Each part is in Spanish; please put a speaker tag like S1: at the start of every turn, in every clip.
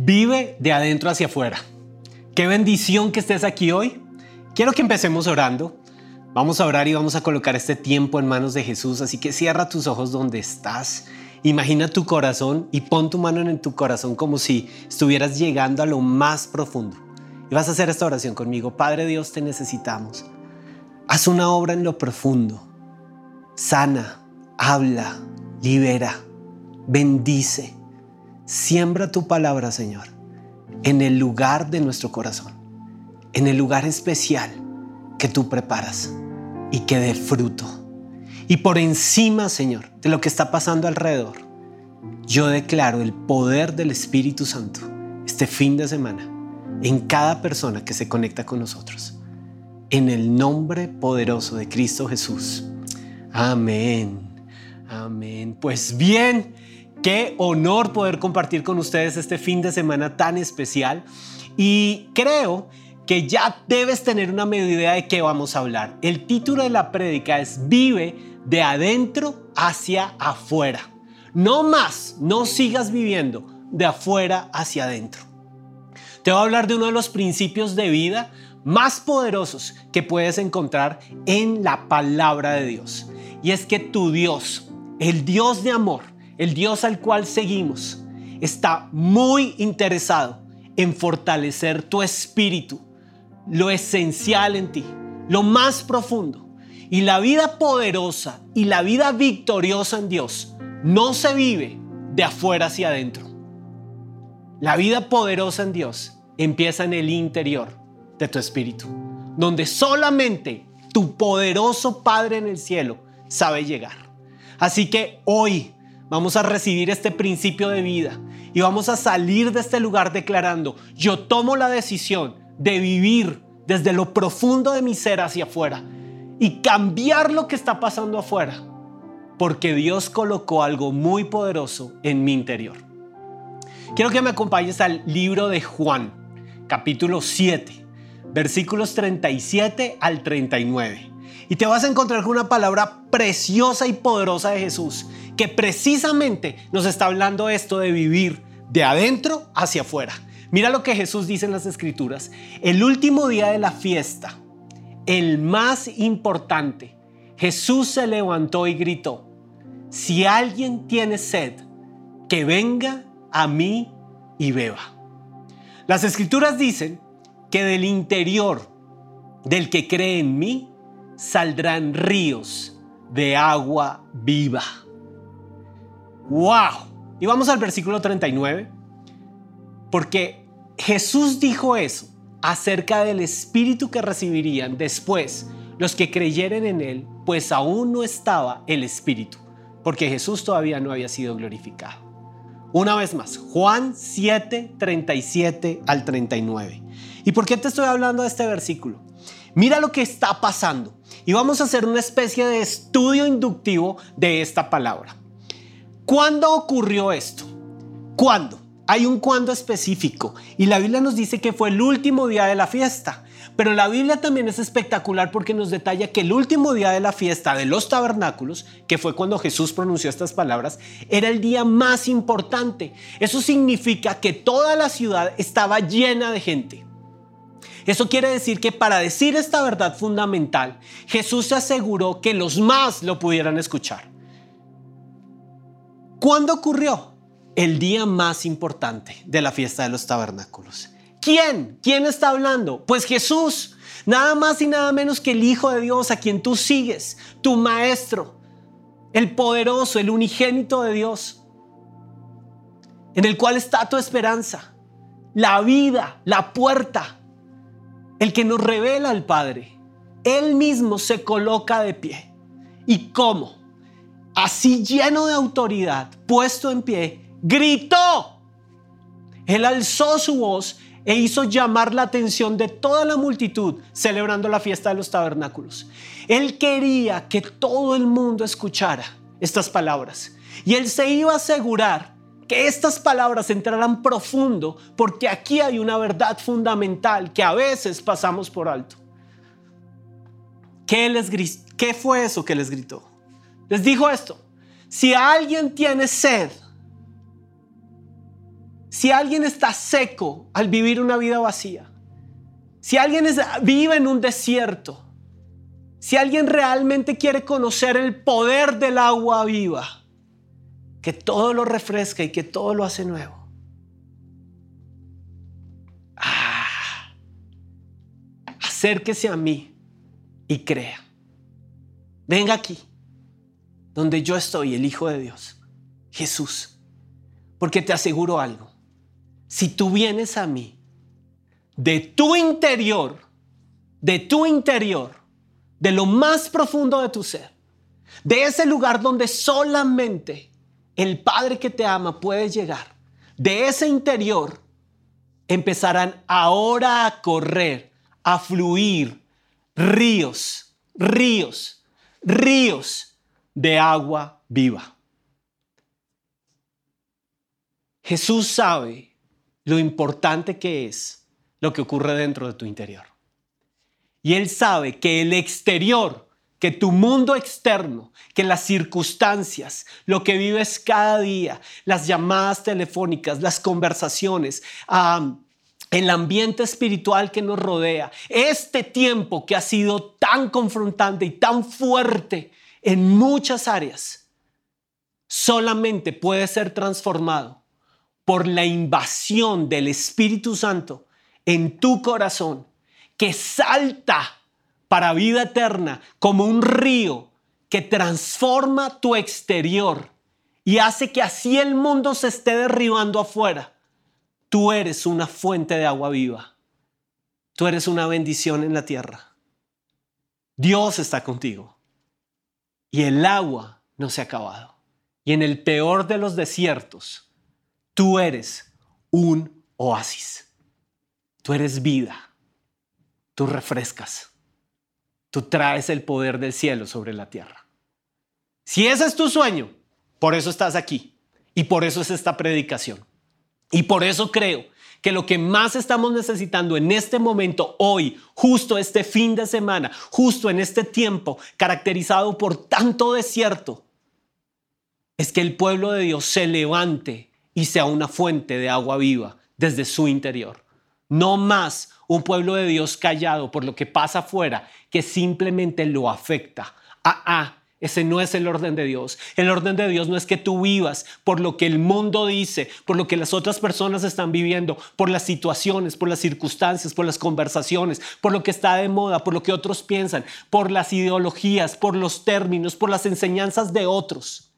S1: Vive de adentro hacia afuera. Qué bendición que estés aquí hoy. Quiero que empecemos orando. Vamos a orar y vamos a colocar este tiempo en manos de Jesús, así que cierra tus ojos donde estás. Imagina tu corazón y pon tu mano en tu corazón como si estuvieras llegando a lo más profundo. Y vas a hacer esta oración conmigo. Padre Dios, te necesitamos. Haz una obra en lo profundo. Sana, habla, libera, bendice. Siembra tu palabra, Señor, en el lugar de nuestro corazón, en el lugar especial que tú preparas y que dé fruto. Y por encima, Señor, de lo que está pasando alrededor, yo declaro el poder del Espíritu Santo este fin de semana en cada persona que se conecta con nosotros. En el nombre poderoso de Cristo Jesús. Amén. Amén. Pues bien, Qué honor poder compartir con ustedes este fin de semana tan especial y creo que ya debes tener una media idea de qué vamos a hablar. El título de la prédica es Vive de adentro hacia afuera. No más, no sigas viviendo de afuera hacia adentro. Te voy a hablar de uno de los principios de vida más poderosos que puedes encontrar en la palabra de Dios. Y es que tu Dios, el Dios de amor, el Dios al cual seguimos, está muy interesado en fortalecer tu espíritu, lo esencial en ti, lo más profundo. Y la vida poderosa y la vida victoriosa en Dios no se vive de afuera hacia adentro. La vida poderosa en Dios empieza en el interior de tu espíritu, donde solamente tu poderoso Padre en el cielo sabe llegar. Así que hoy Vamos a recibir este principio de vida y vamos a salir de este lugar declarando, yo tomo la decisión de vivir desde lo profundo de mi ser hacia afuera y cambiar lo que está pasando afuera, porque Dios colocó algo muy poderoso en mi interior. Quiero que me acompañes al libro de Juan, capítulo 7, versículos 37 al 39. Y te vas a encontrar con una palabra preciosa y poderosa de Jesús, que precisamente nos está hablando esto de vivir de adentro hacia afuera. Mira lo que Jesús dice en las Escrituras. El último día de la fiesta, el más importante, Jesús se levantó y gritó, si alguien tiene sed, que venga a mí y beba. Las escrituras dicen que del interior del que cree en mí saldrán ríos de agua viva. ¡Wow! Y vamos al versículo 39, porque Jesús dijo eso acerca del Espíritu que recibirían después los que creyeren en Él, pues aún no estaba el Espíritu, porque Jesús todavía no había sido glorificado. Una vez más, Juan 7, 37 al 39. ¿Y por qué te estoy hablando de este versículo? Mira lo que está pasando. Y vamos a hacer una especie de estudio inductivo de esta palabra. ¿Cuándo ocurrió esto? ¿Cuándo? Hay un cuándo específico y la Biblia nos dice que fue el último día de la fiesta. Pero la Biblia también es espectacular porque nos detalla que el último día de la fiesta de los tabernáculos, que fue cuando Jesús pronunció estas palabras, era el día más importante. Eso significa que toda la ciudad estaba llena de gente. Eso quiere decir que para decir esta verdad fundamental, Jesús se aseguró que los más lo pudieran escuchar. ¿Cuándo ocurrió? El día más importante de la fiesta de los tabernáculos. ¿Quién? ¿Quién está hablando? Pues Jesús, nada más y nada menos que el Hijo de Dios a quien tú sigues, tu Maestro, el poderoso, el unigénito de Dios, en el cual está tu esperanza, la vida, la puerta, el que nos revela al Padre, Él mismo se coloca de pie. ¿Y cómo? Así lleno de autoridad, puesto en pie, gritó. Él alzó su voz e hizo llamar la atención de toda la multitud celebrando la fiesta de los tabernáculos. Él quería que todo el mundo escuchara estas palabras y él se iba a asegurar que estas palabras entraran profundo, porque aquí hay una verdad fundamental que a veces pasamos por alto. ¿Qué, les ¿Qué fue eso que les gritó? Les dijo esto, si alguien tiene sed, Si alguien está seco al vivir una vida vacía, si alguien vive en un desierto, si alguien realmente quiere conocer el poder del agua viva, que todo lo refresca y que todo lo hace nuevo. Ah, acérquese a mí y crea. Venga aquí, donde yo estoy, el Hijo de Dios, Jesús. Porque te aseguro algo, si tú vienes a mí, de tu interior, de tu interior, de lo más profundo de tu ser, de ese lugar donde solamente el Padre que te ama puede llegar, de ese interior empezarán ahora a correr, a fluir ríos, ríos, ríos de agua viva. Jesús sabe lo importante que es lo que ocurre dentro de tu interior. Y Él sabe que el exterior, que tu mundo externo, que las circunstancias, lo que vives cada día, las llamadas telefónicas, las conversaciones, el ambiente espiritual que nos rodea, este tiempo que ha sido tan confrontante y tan fuerte en muchas áreas, solamente puede ser transformado por la invasión del Espíritu Santo en tu corazón, que salta para vida eterna como un río que transforma tu exterior y hace que así el mundo se esté derribando afuera. Tú eres una fuente de agua viva. Tú eres una bendición en la tierra. Dios está contigo. Y el agua no se ha acabado. Y en el peor de los desiertos, Tú eres un oasis. Tú eres vida. Tú refrescas. Tú traes el poder del cielo sobre la tierra. Si ese es tu sueño, por eso estás aquí. Y por eso es esta predicación. Y por eso creo que lo que más estamos necesitando en este momento, hoy, justo este fin de semana, justo en este tiempo caracterizado por tanto desierto, es que el pueblo de Dios se levante y sea una fuente de agua viva desde su interior. No más un pueblo de Dios callado por lo que pasa afuera que simplemente lo afecta. Ah, ah, ese no es el orden de Dios. El orden de Dios no es que tú vivas por lo que el mundo dice, por lo que las otras personas están viviendo, por las situaciones, por las circunstancias, por las conversaciones, por lo que está de moda, por lo que otros piensan, por las ideologías, por los términos, por las enseñanzas de otros.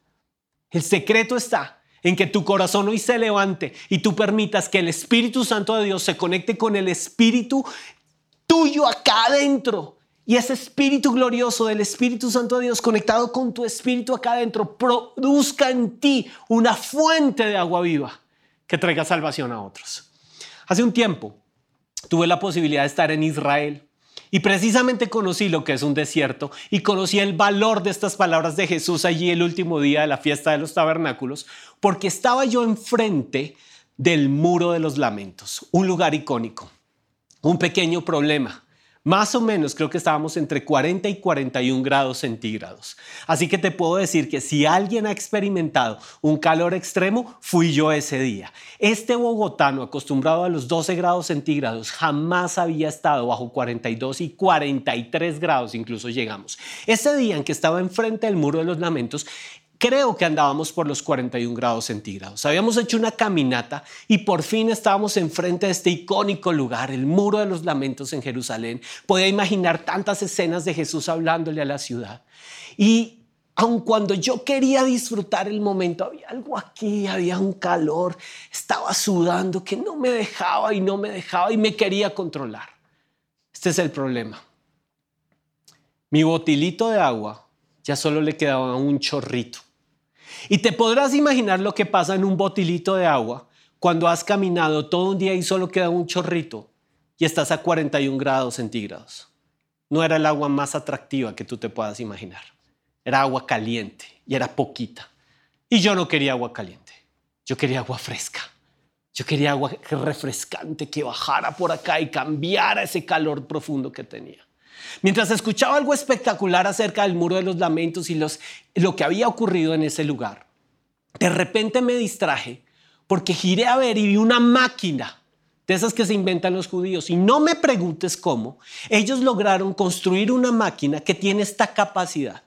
S1: El secreto está en que tu corazón hoy se levante y tú permitas que el Espíritu Santo de Dios se conecte con el Espíritu tuyo acá adentro. Y ese Espíritu glorioso del Espíritu Santo de Dios conectado con tu Espíritu acá adentro produzca en ti una fuente de agua viva que traiga salvación a otros. Hace un tiempo tuve la posibilidad de estar en Israel y precisamente conocí lo que es un desierto y conocí el valor de estas palabras de Jesús allí el último día de la fiesta de los tabernáculos, porque estaba yo enfrente del muro de los lamentos, un lugar icónico, un pequeño problema más o menos creo que estábamos entre 40 y 41 grados centígrados. Así que te puedo decir que si alguien ha experimentado un calor extremo, fui yo ese día. Este bogotano acostumbrado a los 12 grados centígrados jamás había estado bajo 42 y 43 grados incluso llegamos. Ese día en que estaba enfrente del muro de los lamentos, creo que andábamos por los 41 grados centígrados. Habíamos hecho una caminata y por fin estábamos enfrente de este icónico lugar, el Muro de los Lamentos en Jerusalén. Podía imaginar tantas escenas de Jesús hablándole a la ciudad. Y aun cuando yo quería disfrutar el momento, había algo aquí, había un calor, estaba sudando que no me dejaba y no me dejaba y me quería controlar. Este es el problema. Mi botilito de agua ya solo le quedaba un chorrito. Y te podrás imaginar lo que pasa en un botilito de agua cuando has caminado todo un día y solo queda un chorrito y estás a 41 grados centígrados. No era el agua más atractiva que tú te puedas imaginar. Era agua caliente y era poquita. Y yo no quería agua caliente. Yo quería agua fresca. Yo quería agua refrescante que bajara por acá y cambiara ese calor profundo que tenía. Mientras escuchaba algo espectacular acerca del muro de los lamentos y lo que había ocurrido en ese lugar, de repente me distraje porque giré a ver y vi una máquina de esas que se inventan los judíos. Y no me preguntes cómo, ellos lograron construir una máquina que tiene esta capacidad.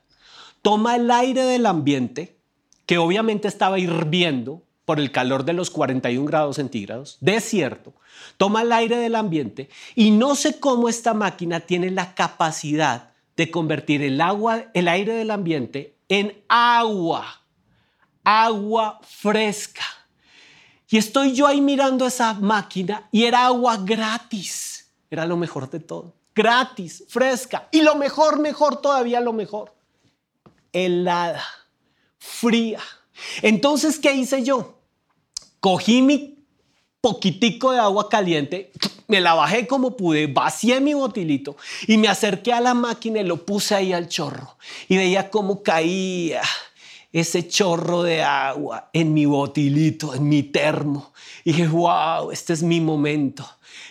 S1: Toma el aire del ambiente, que obviamente estaba hirviendo por el calor de los 41 grados centígrados, desierto, toma el aire del ambiente y no sé cómo esta máquina tiene la capacidad de convertir el agua, el aire del ambiente en agua, agua fresca. Y estoy yo ahí mirando esa máquina y era agua gratis. Era lo mejor de todo. Gratis, fresca. Y lo mejor, mejor, todavía lo mejor. Helada, fría. Entonces, ¿qué hice yo? Cogí mi poquitico de agua caliente, me la bajé como pude, vacié mi botilito y me acerqué a la máquina y lo puse ahí al chorro. Y veía cómo caía ese chorro de agua en mi botilito, en mi termo. Y dije, wow, este es mi momento.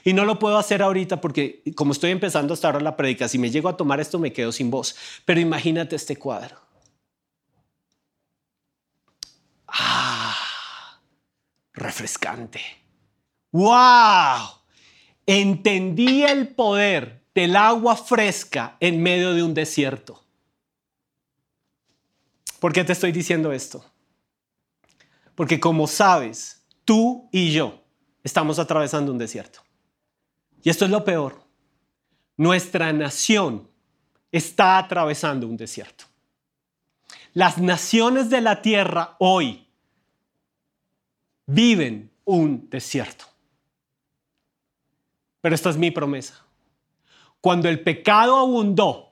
S1: Y no lo puedo hacer ahorita porque como estoy empezando hasta ahora la predica, si me llego a tomar esto me quedo sin voz. Pero imagínate este cuadro. Ah, refrescante ¡Wow! Entendí el poder del agua fresca en medio de un desierto. ¿Por qué te estoy diciendo esto? Porque como sabes, tú y yo estamos atravesando un desierto. Y esto es lo peor. Nuestra nación está atravesando un desierto. Las naciones de la tierra hoy viven un desierto. Pero esta es mi promesa. Cuando el pecado abundó,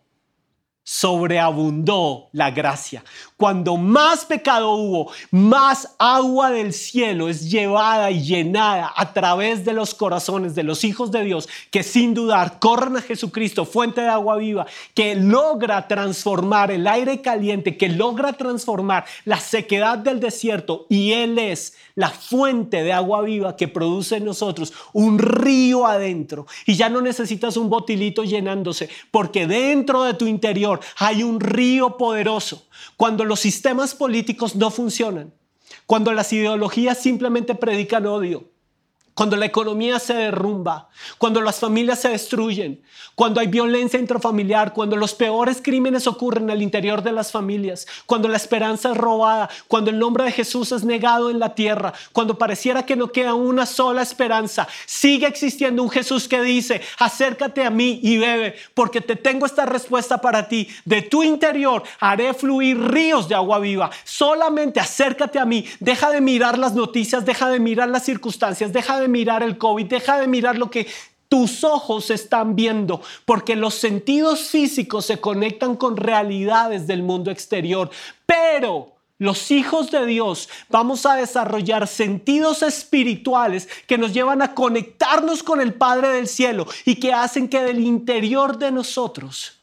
S1: sobreabundó la gracia. Cuando más pecado hubo, más agua del cielo es llevada y llenada a través de los corazones de los hijos de Dios que sin dudar corren a Jesucristo, fuente de agua viva, que logra transformar el aire caliente, que logra transformar la sequedad del desierto y Él es la fuente de agua viva que produce en nosotros un río adentro. Y ya no necesitas un botilito llenándose, porque dentro de tu interior hay un río poderoso. Cuando los sistemas políticos no funcionan, cuando las ideologías simplemente predican odio, cuando la economía se derrumba, cuando las familias se destruyen, cuando hay violencia intrafamiliar, cuando los peores crímenes ocurren al interior de las familias, cuando la esperanza es robada, cuando el nombre de Jesús es negado en la tierra, cuando pareciera que no queda una sola esperanza, sigue existiendo un Jesús que dice, acércate a mí y bebe, porque te tengo esta respuesta para ti. De tu interior haré fluir ríos de agua viva. Solamente acércate a mí, deja de mirar las noticias, deja de mirar las circunstancias, deja de mirar el COVID, deja de mirar lo que tus ojos están viendo, porque los sentidos físicos se conectan con realidades del mundo exterior, pero los hijos de Dios vamos a desarrollar sentidos espirituales que nos llevan a conectarnos con el Padre del Cielo y que hacen que del interior de nosotros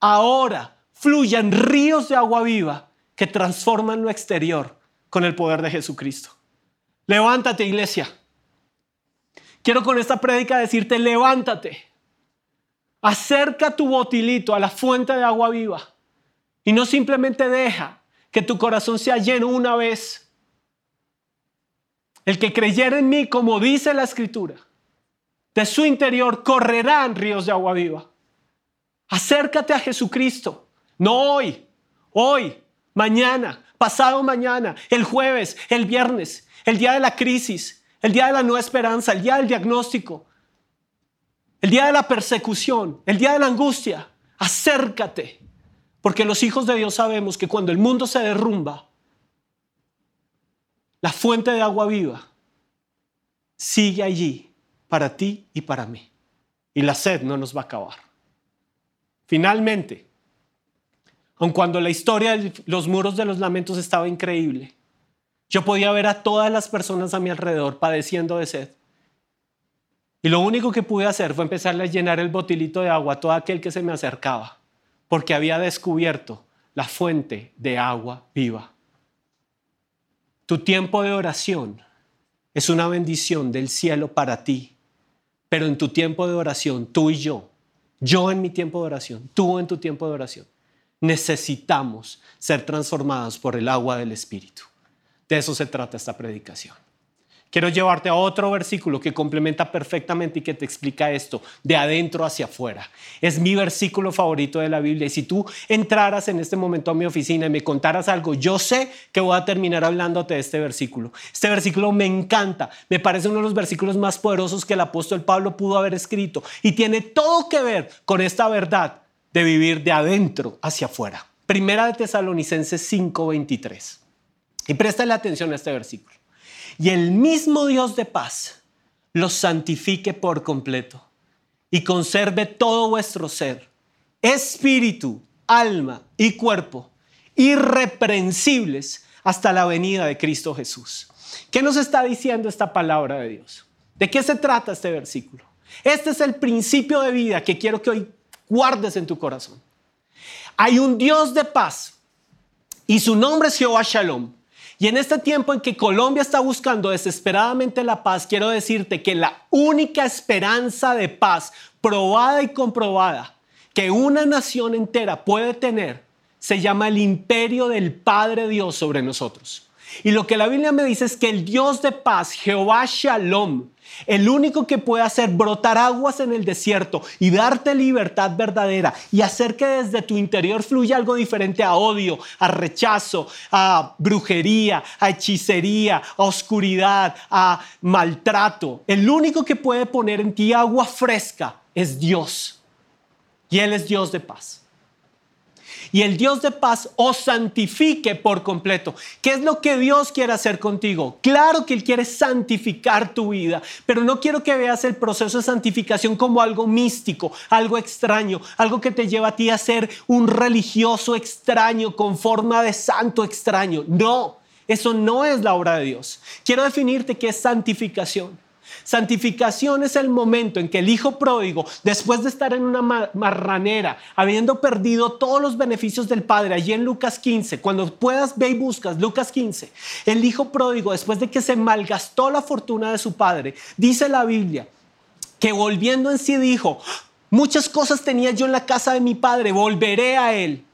S1: ahora fluyan ríos de agua viva que transforman lo exterior con el poder de Jesucristo. Levántate, iglesia. Quiero con esta prédica decirte, levántate, acerca tu botilito a la fuente de agua viva y no simplemente deja que tu corazón sea lleno una vez. El que creyera en mí, como dice la escritura, de su interior correrán ríos de agua viva. Acércate a Jesucristo, no hoy, hoy, mañana, pasado mañana, el jueves, el viernes, el día de la crisis, el día de la nueva esperanza, el día del diagnóstico, el día de la persecución, el día de la angustia. Acércate, porque los hijos de Dios sabemos que cuando el mundo se derrumba, la fuente de agua viva sigue allí para ti y para mí. Y la sed no nos va a acabar. Finalmente, aun cuando la historia de los muros de los lamentos estaba increíble, yo podía ver a todas las personas a mi alrededor padeciendo de sed. Y lo único que pude hacer fue empezarle a llenar el botilito de agua a todo aquel que se me acercaba, porque había descubierto la fuente de agua viva. Tu tiempo de oración es una bendición del cielo para ti, pero en tu tiempo de oración, tú y yo, yo en mi tiempo de oración, tú en tu tiempo de oración, necesitamos ser transformados por el agua del Espíritu. De eso se trata esta predicación. quiero llevarte a otro versículo que complementa perfectamente y que te explica esto, de adentro hacia afuera. Es mi versículo favorito de la Biblia y si tú entraras en este momento a mi oficina y me contaras algo, yo sé que voy a terminar hablándote de este versículo. Este versículo me encanta, me parece uno de los versículos más poderosos que el apóstol Pablo pudo haber escrito y tiene todo que ver con esta verdad de vivir de adentro hacia afuera. Primera de Tesalonicenses 5:23. Y préstale atención a este versículo. Y el mismo Dios de paz los santifique por completo y conserve todo vuestro ser, espíritu, alma y cuerpo, irreprensibles hasta la venida de Cristo Jesús. ¿Qué nos está diciendo esta palabra de Dios? ¿De qué se trata este versículo? Este es el principio de vida que quiero que hoy guardes en tu corazón. Hay un Dios de paz y su nombre es Jehová Shalom. Y en este tiempo en que Colombia está buscando desesperadamente la paz, quiero decirte que la única esperanza de paz probada y comprobada que una nación entera puede tener se llama el imperio del Padre Dios sobre nosotros. Y lo que la Biblia me dice es que el Dios de paz, Jehová Shalom, el único que puede hacer brotar aguas en el desierto y darte libertad verdadera y hacer que desde tu interior fluya algo diferente a odio, a rechazo, a brujería, a hechicería, a oscuridad, a maltrato. El único que puede poner en ti agua fresca es Dios. Y Él es Dios de paz y el Dios de paz os santifique por completo. ¿Qué es lo que Dios quiere hacer contigo? Claro que Él quiere santificar tu vida, pero no quiero que veas el proceso de santificación como algo místico, algo extraño, algo que te lleva a ti a ser un religioso extraño con forma de santo extraño. No, eso no es la obra de Dios. Quiero definirte qué es santificación. Santificación es el momento en que el hijo pródigo, después de estar en una marranera, habiendo perdido todos los beneficios del padre, allí en Lucas 15, cuando puedas ve y buscas Lucas 15, el hijo pródigo, después de que se malgastó la fortuna de su padre, dice la Biblia, que volviendo en sí dijo, muchas cosas tenía yo en la casa de mi padre, volveré a él.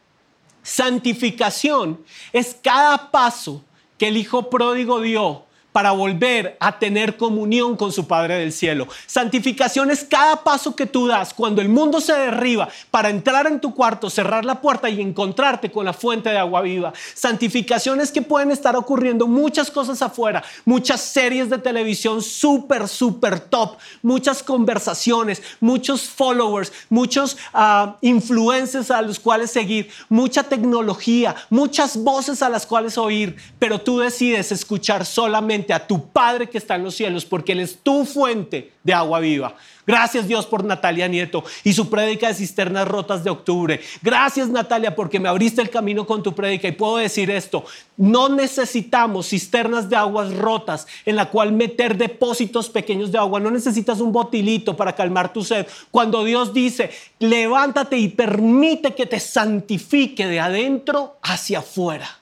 S1: Santificación es cada paso que el hijo pródigo dio para volver a tener comunión con su Padre del cielo. Santificación es cada paso que tú das cuando el mundo se derriba para entrar en tu cuarto, cerrar la puerta y encontrarte con la fuente de agua viva. Santificación es que pueden estar ocurriendo muchas cosas afuera, muchas series de televisión súper, súper top, muchas conversaciones, muchos followers, muchos uh, influencers a los cuales seguir, mucha tecnología, muchas voces a las cuales oír, pero tú decides escuchar solamente a tu Padre que está en los cielos, porque Él es tu fuente de agua viva. Gracias Dios por Natalia Nieto y su prédica de cisternas rotas de octubre. Gracias Natalia porque me abriste el camino con tu prédica y puedo decir esto. No necesitamos cisternas de aguas rotas en la cual meter depósitos pequeños de agua. No necesitas un botilito para calmar tu sed. Cuando Dios dice, levántate y permite que te santifique de adentro hacia afuera,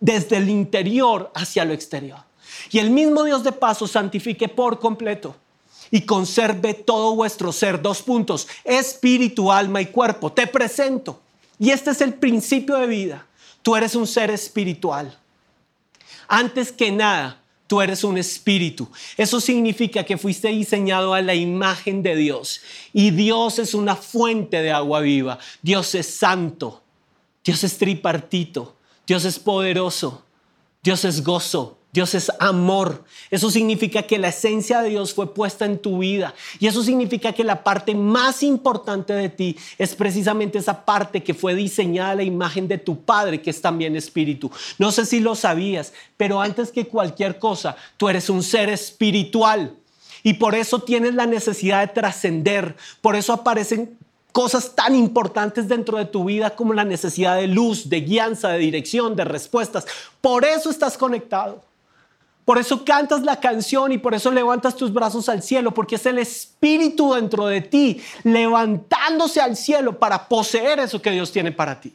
S1: desde el interior hacia lo exterior. Y el mismo Dios de paso santifique por completo y conserve todo vuestro ser. Dos puntos, espíritu, alma y cuerpo. Te presento. Y este es el principio de vida. Tú eres un ser espiritual. Antes que nada, tú eres un espíritu. Eso significa que fuiste diseñado a la imagen de Dios. Y Dios es una fuente de agua viva. Dios es santo. Dios es tripartito. Dios es poderoso. Dios es gozo. Dios es amor. Eso significa que la esencia de Dios fue puesta en tu vida. Y eso significa que la parte más importante de ti es precisamente esa parte que fue diseñada a la imagen de tu Padre, que es también espíritu. No sé si lo sabías, pero antes que cualquier cosa, tú eres un ser espiritual. Y por eso tienes la necesidad de trascender. Por eso aparecen cosas tan importantes dentro de tu vida como la necesidad de luz, de guianza, de dirección, de respuestas. Por eso estás conectado. Por eso cantas la canción y por eso levantas tus brazos al cielo, porque es el Espíritu dentro de ti levantándose al cielo para poseer eso que Dios tiene para ti.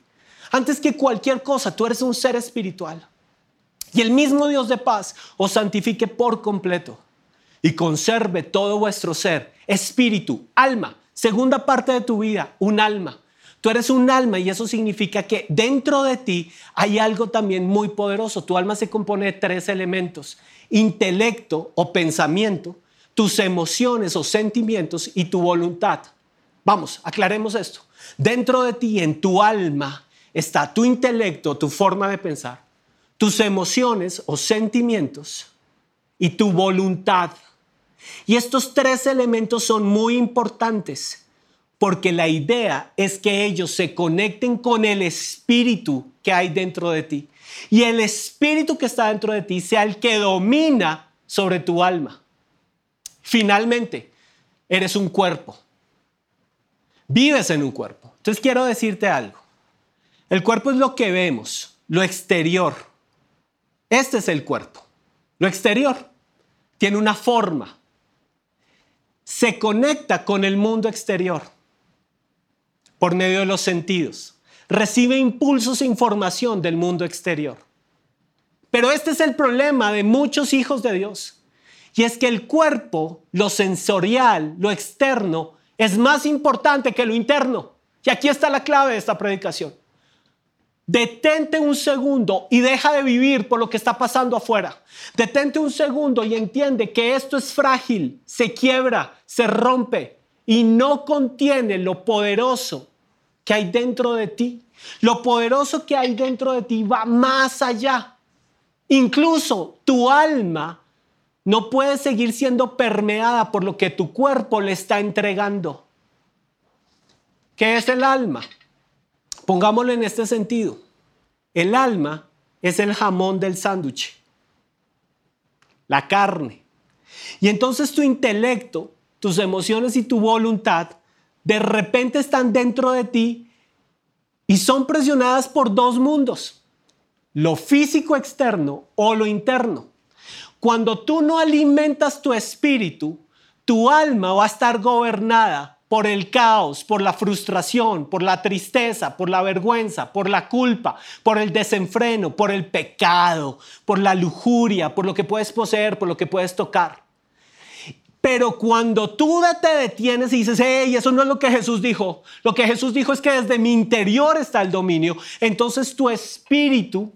S1: Antes que cualquier cosa, tú eres un ser espiritual. Y el mismo Dios de paz os santifique por completo y conserve todo vuestro ser, espíritu, alma, segunda parte de tu vida, un alma. Tú eres un alma y eso significa que dentro de ti hay algo también muy poderoso. Tu alma se compone de tres elementos, intelecto o pensamiento, tus emociones o sentimientos y tu voluntad. Vamos, aclaremos esto. Dentro de ti, en tu alma, está tu intelecto, tu forma de pensar, tus emociones o sentimientos y tu voluntad. Y estos tres elementos son muy importantes porque la idea es que ellos se conecten con el espíritu que hay dentro de ti. Y el espíritu que está dentro de ti sea el que domina sobre tu alma. Finalmente, eres un cuerpo. Vives en un cuerpo. Entonces quiero decirte algo. El cuerpo es lo que vemos, lo exterior. Este es el cuerpo. Lo exterior tiene una forma. Se conecta con el mundo exterior por medio de los sentidos. Recibe impulsos e información del mundo exterior. Pero este es el problema de muchos hijos de Dios. Y es que el cuerpo, lo sensorial, lo externo, es más importante que lo interno. Y aquí está la clave de esta predicación. Detente un segundo y deja de vivir por lo que está pasando afuera. Detente un segundo y entiende que esto es frágil, se quiebra, se rompe y no contiene lo poderoso que hay dentro de ti. Lo poderoso que hay dentro de ti va más allá. Incluso tu alma no puede seguir siendo permeada por lo que tu cuerpo le está entregando. ¿Qué es el alma? Pongámoslo en este sentido. El alma es el jamón del sándwich, la carne. Y entonces tu intelecto, tus emociones y tu voluntad de repente están dentro de ti y son presionadas por dos mundos, lo físico externo o lo interno. Cuando tú no alimentas tu espíritu, tu alma va a estar gobernada por el caos, por la frustración, por la tristeza, por la vergüenza, por la culpa, por el desenfreno, por el pecado, por la lujuria, por lo que puedes poseer, por lo que puedes tocar. Pero cuando tú te detienes y dices, hey, eso no es lo que Jesús dijo, lo que Jesús dijo es que desde mi interior está el dominio, entonces tu espíritu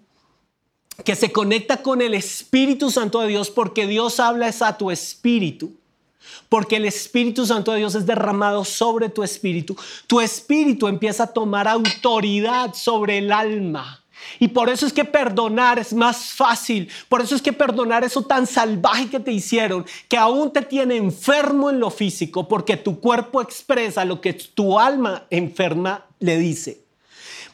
S1: que se conecta con el Espíritu Santo de Dios, porque Dios habla es a tu espíritu, porque el Espíritu Santo de Dios es derramado sobre tu espíritu, tu espíritu empieza a tomar autoridad sobre el alma. Y por eso es que perdonar es más fácil. Por eso es que perdonar eso tan salvaje que te hicieron, que aún te tiene enfermo en lo físico, porque tu cuerpo expresa lo que tu alma enferma le dice.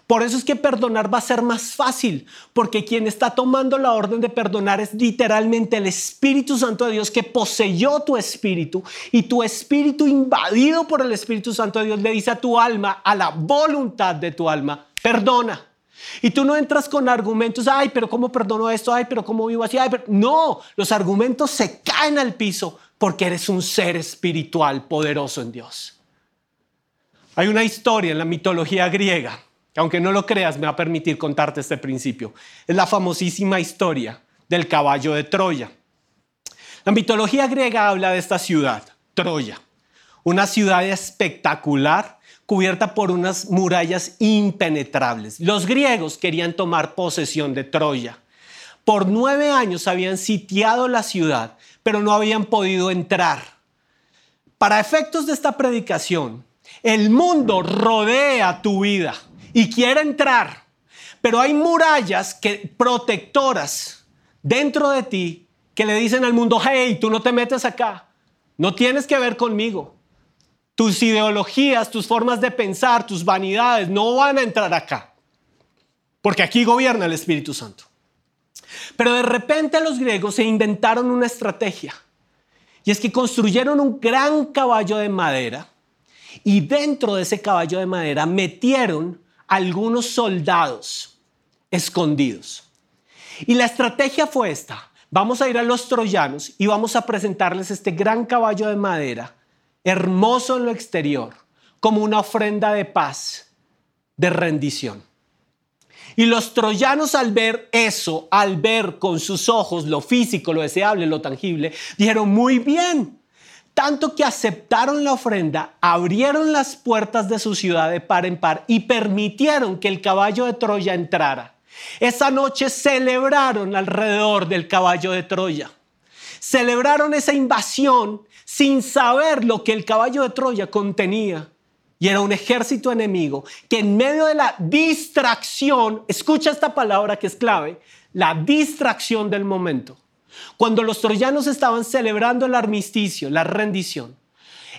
S1: Por eso es que perdonar va a ser más fácil, porque quien está tomando la orden de perdonar es literalmente el Espíritu Santo de Dios que poseyó tu espíritu y tu espíritu invadido por el Espíritu Santo de Dios le dice a tu alma, a la voluntad de tu alma, perdona. Y tú no entras con argumentos, ay, pero ¿cómo perdono esto? Ay, pero ¿cómo vivo así? Ay, pero... No, los argumentos se caen al piso porque eres un ser espiritual poderoso en Dios. Hay una historia en la mitología griega, que aunque no lo creas, me va a permitir contarte este principio. Es la famosísima historia del caballo de Troya. La mitología griega habla de esta ciudad, Troya, una ciudad espectacular cubierta por unas murallas impenetrables. Los griegos querían tomar posesión de Troya. Por nueve años habían sitiado la ciudad, pero no habían podido entrar. Para efectos de esta predicación, el mundo rodea tu vida y quiere entrar, pero hay murallas que, protectoras dentro de ti que le dicen al mundo, hey, tú no te metes acá, no tienes que ver conmigo. Tus ideologías, tus formas de pensar, tus vanidades no van a entrar acá, porque aquí gobierna el Espíritu Santo. Pero de repente los griegos se inventaron una estrategia, y es que construyeron un gran caballo de madera, y dentro de ese caballo de madera metieron algunos soldados escondidos. Y la estrategia fue esta. Vamos a ir a los troyanos y vamos a presentarles este gran caballo de madera hermoso en lo exterior, como una ofrenda de paz, de rendición. Y los troyanos al ver eso, al ver con sus ojos lo físico, lo deseable, lo tangible, dijeron, muy bien, tanto que aceptaron la ofrenda, abrieron las puertas de su ciudad de par en par y permitieron que el caballo de Troya entrara. Esa noche celebraron alrededor del caballo de Troya. Celebraron esa invasión sin saber lo que el caballo de Troya contenía. Y era un ejército enemigo que en medio de la distracción, escucha esta palabra que es clave, la distracción del momento. Cuando los troyanos estaban celebrando el armisticio, la rendición,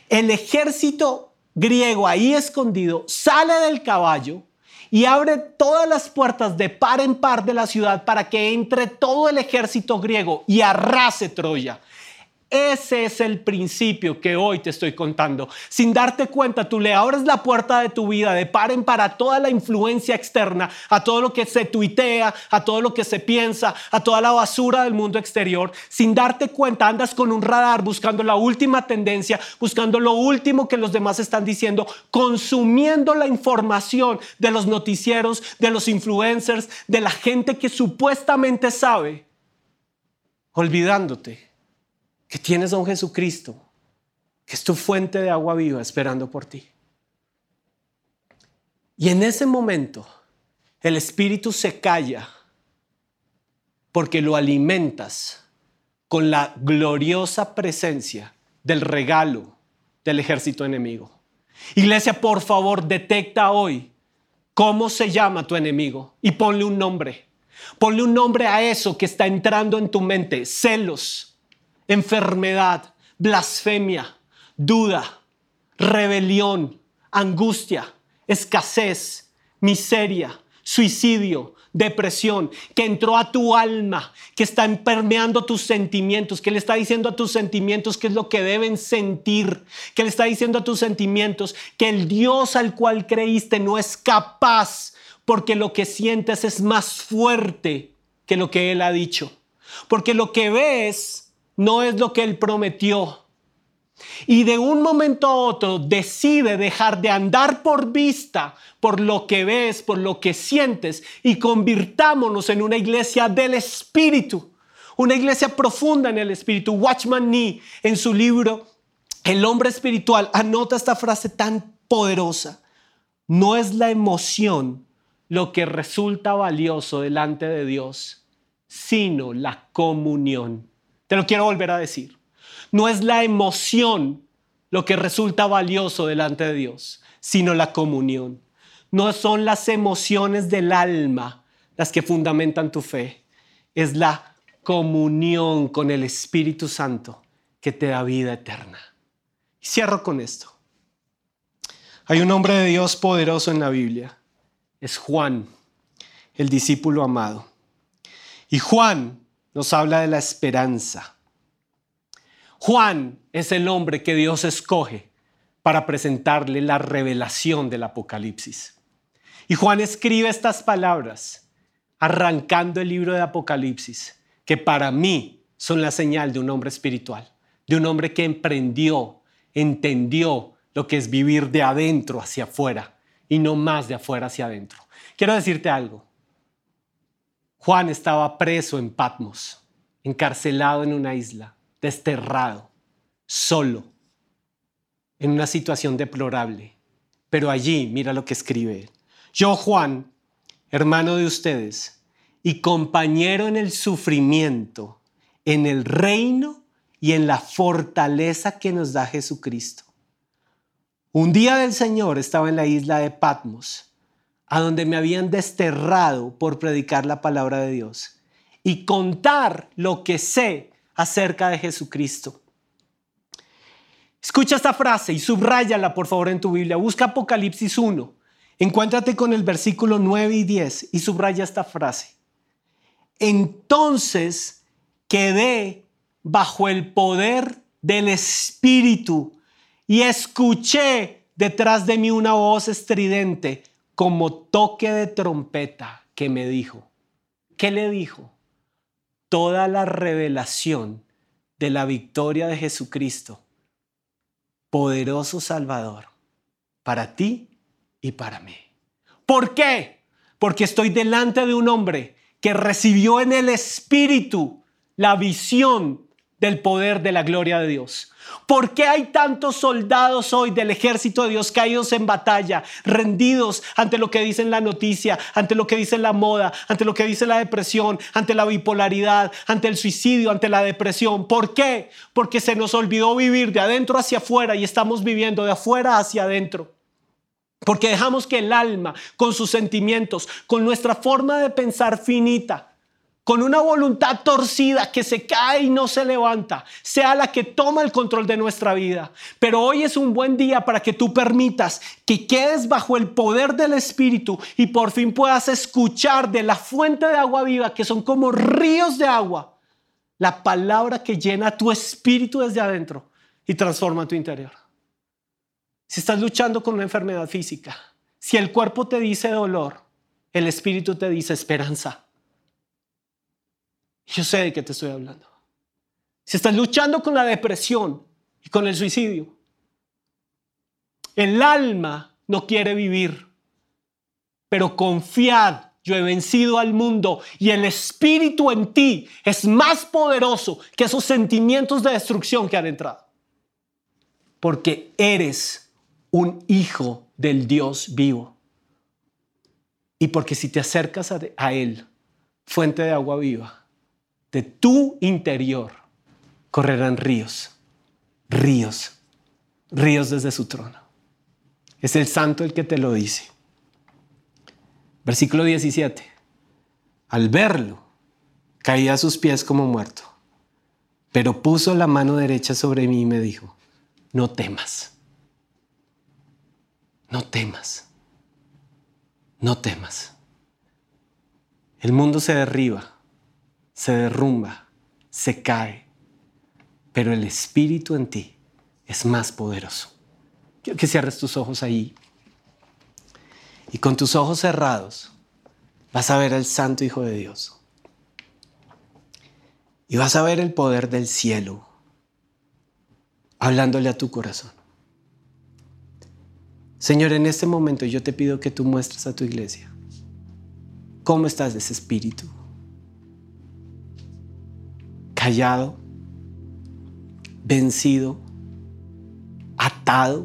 S1: el ejército griego ahí escondido sale del caballo y abre todas las puertas de par en par de la ciudad para que entre todo el ejército griego y arrase Troya. Ese es el principio que hoy te estoy contando. Sin darte cuenta, tú le abres la puerta de tu vida de par en par a toda la influencia externa, a todo lo que se tuitea, a todo lo que se piensa, a toda la basura del mundo exterior. Sin darte cuenta, andas con un radar buscando la última tendencia, buscando lo último que los demás están diciendo, consumiendo la información de los noticieros, de los influencers, de la gente que supuestamente sabe, olvidándote que tienes a un Jesucristo, que es tu fuente de agua viva esperando por ti. Y en ese momento el Espíritu se calla porque lo alimentas con la gloriosa presencia del regalo del ejército enemigo. Iglesia, por favor, detecta hoy cómo se llama tu enemigo y ponle un nombre. Ponle un nombre a eso que está entrando en tu mente, celos, enfermedad, blasfemia, duda, rebelión, angustia, escasez, miseria, suicidio, depresión, que entró a tu alma, que está permeando tus sentimientos, que le está diciendo a tus sentimientos qué es lo que deben sentir, que le está diciendo a tus sentimientos que el Dios al cual creíste no es capaz, porque lo que sientes es más fuerte que lo que Él ha dicho, porque lo que ves no es lo que Él prometió. Y de un momento a otro decide dejar de andar por vista, por lo que ves, por lo que sientes, y convirtámonos en una iglesia del Espíritu, una iglesia profunda en el Espíritu. Watchman Nee, en su libro El hombre espiritual, anota esta frase tan poderosa. No es la emoción lo que resulta valioso delante de Dios, sino la comunión. Te lo quiero volver a decir. No es la emoción lo que resulta valioso delante de Dios, sino la comunión. No son las emociones del alma las que fundamentan tu fe, es la comunión con el Espíritu Santo que te da vida eterna. Y cierro con esto. Hay un hombre de Dios poderoso en la Biblia. Es Juan, el discípulo amado. Y Juan nos habla de la esperanza. Juan es el hombre que Dios escoge para presentarle la revelación del Apocalipsis. Y Juan escribe estas palabras arrancando el libro de Apocalipsis, que para mí son la señal de un hombre espiritual, de un hombre que emprendió, entendió lo que es vivir de adentro hacia afuera y no más de afuera hacia adentro. Quiero decirte algo. Juan estaba preso en Patmos, encarcelado en una isla, desterrado, solo, en una situación deplorable. Pero allí, mira lo que escribe. Yo, Juan, hermano de ustedes y compañero en el sufrimiento, en el reino y en la fortaleza que nos da Jesucristo. Un día del Señor estaba en la isla de Patmos a donde me habían desterrado por predicar la palabra de Dios y contar lo que sé acerca de Jesucristo. Escucha esta frase y subráyala por favor en tu Biblia. Busca Apocalipsis 1. Encuéntrate con el versículo 9 y 10 y subraya esta frase. Entonces quedé bajo el poder del Espíritu y escuché detrás de mí una voz estridente como toque de trompeta que me dijo. ¿Qué le dijo? Toda la revelación de la victoria de Jesucristo, poderoso Salvador, para ti y para mí. ¿Por qué? Porque estoy delante de un hombre que recibió en el Espíritu la visión del poder de la gloria de Dios. ¿Por qué hay tantos soldados hoy del ejército de Dios caídos en batalla, rendidos ante lo que dice la noticia, ante lo que dice la moda, ante lo que dice la depresión, ante la bipolaridad, ante el suicidio, ante la depresión? ¿Por qué? Porque se nos olvidó vivir de adentro hacia afuera y estamos viviendo de afuera hacia adentro. Porque dejamos que el alma, con sus sentimientos, con nuestra forma de pensar finita, con una voluntad torcida que se cae y no se levanta, sea la que toma el control de nuestra vida. Pero hoy es un buen día para que tú permitas que quedes bajo el poder del Espíritu y por fin puedas escuchar de la fuente de agua viva, que son como ríos de agua, la palabra que llena tu espíritu desde adentro y transforma tu interior. Si estás luchando con una enfermedad física, si el cuerpo te dice dolor, el espíritu te dice esperanza. Yo sé de qué te estoy hablando. Si estás luchando con la depresión y con el suicidio, el alma no quiere vivir, pero confiad, yo he vencido al mundo y el espíritu en ti es más poderoso que esos sentimientos de destrucción que han entrado. Porque eres un hijo del Dios vivo. Y porque si te acercas a, Él, fuente de agua viva, de tu interior correrán ríos, ríos, ríos desde su trono. Es el santo el que te lo dice. Versículo 17. Al verlo, caí a sus pies como muerto, pero puso la mano derecha sobre mí y me dijo, no temas, no temas, no temas. El mundo se derriba se derrumba, se cae, pero el Espíritu en ti es más poderoso. Quiero que cierres tus ojos ahí y con tus ojos cerrados vas a ver al Santo Hijo de Dios. Y vas a ver el poder del cielo hablándole a tu corazón. Señor, en este momento yo te pido que tú muestres a tu iglesia cómo estás de ese espíritu callado, vencido, atado.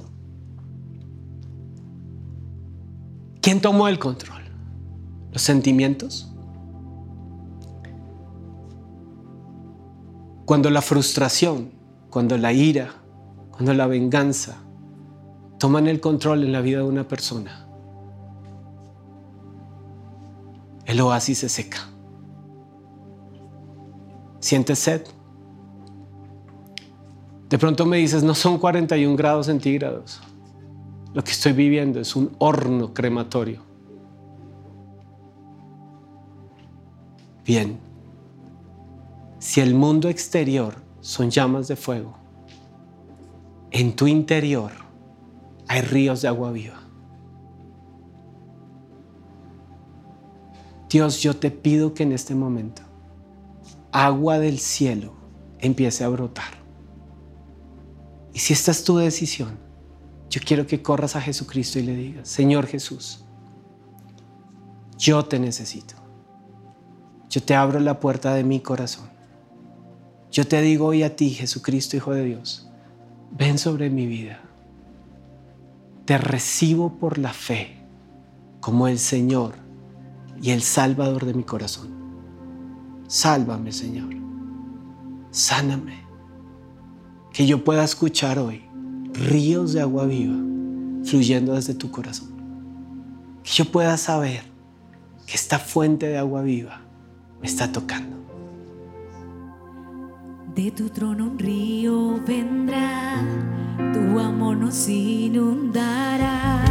S1: ¿Quién tomó el control? ¿Los sentimientos? Cuando la frustración, cuando la ira, cuando la venganza toman el control en la vida de una persona, el oasis se seca. ¿Sientes sed? De pronto me dices, no son 41 grados centígrados. Lo que estoy viviendo es un horno crematorio. Bien, si el mundo exterior son llamas de fuego, en tu interior hay ríos de agua viva. Dios, yo te pido que en este momento agua del cielo empiece a brotar. Y si esta es tu decisión, yo quiero que corras a Jesucristo y le digas, Señor Jesús, yo te necesito. Yo te abro la puerta de mi corazón. Yo te digo hoy a ti, Jesucristo, Hijo de Dios, ven sobre mi vida. Te recibo por la fe como el Señor y el Salvador de mi corazón. Sálvame, Señor. Sáname. Que yo pueda escuchar hoy ríos de agua viva fluyendo desde tu corazón. Que yo pueda saber que esta fuente de agua viva me está tocando.
S2: De tu trono un río vendrá, tu amor nos inundará.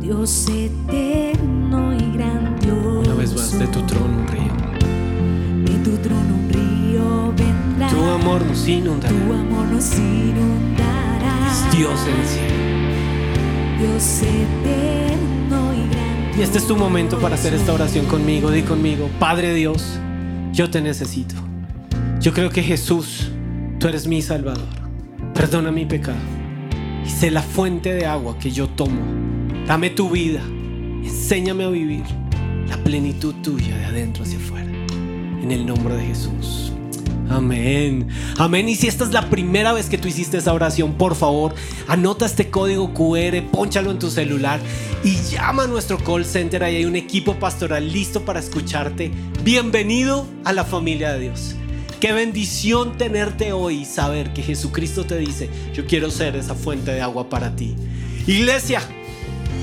S2: Dios eterno y grandioso.
S1: De tu trono un río.
S2: De tu trono un río vendrá.
S1: Tu amor nos inundará.
S2: Tu amor nos inundará.
S1: Es Dios en el cielo.
S2: Dios eterno y grandioso.
S1: Y este es tu momento para hacer esta oración conmigo. Di conmigo, Padre Dios, yo te necesito. Yo creo que Jesús, tú eres mi Salvador. Perdona mi pecado. Y sé la fuente de agua que yo tomo. Dame tu vida. Enséñame a vivir la plenitud tuya de adentro hacia afuera. En el nombre de Jesús. Amén. Amén. Y si esta es la primera vez que tú hiciste esa oración, por favor, anota este código QR, ponchalo en tu celular y llama a nuestro call center. Ahí hay un equipo pastoral listo para escucharte. Bienvenido a la familia de Dios. Qué bendición tenerte hoy y saber que Jesucristo te dice, yo quiero ser esa fuente de agua para ti. Iglesia,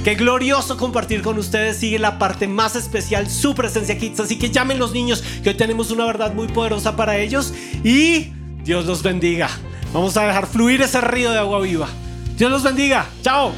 S1: Qué glorioso compartir con ustedes. Sigue la parte más especial, su presencia Kids. Así que llamen los niños, que hoy tenemos una verdad muy poderosa para ellos. Y Dios los bendiga. Vamos a dejar fluir ese río de agua viva. Dios los bendiga. Chao.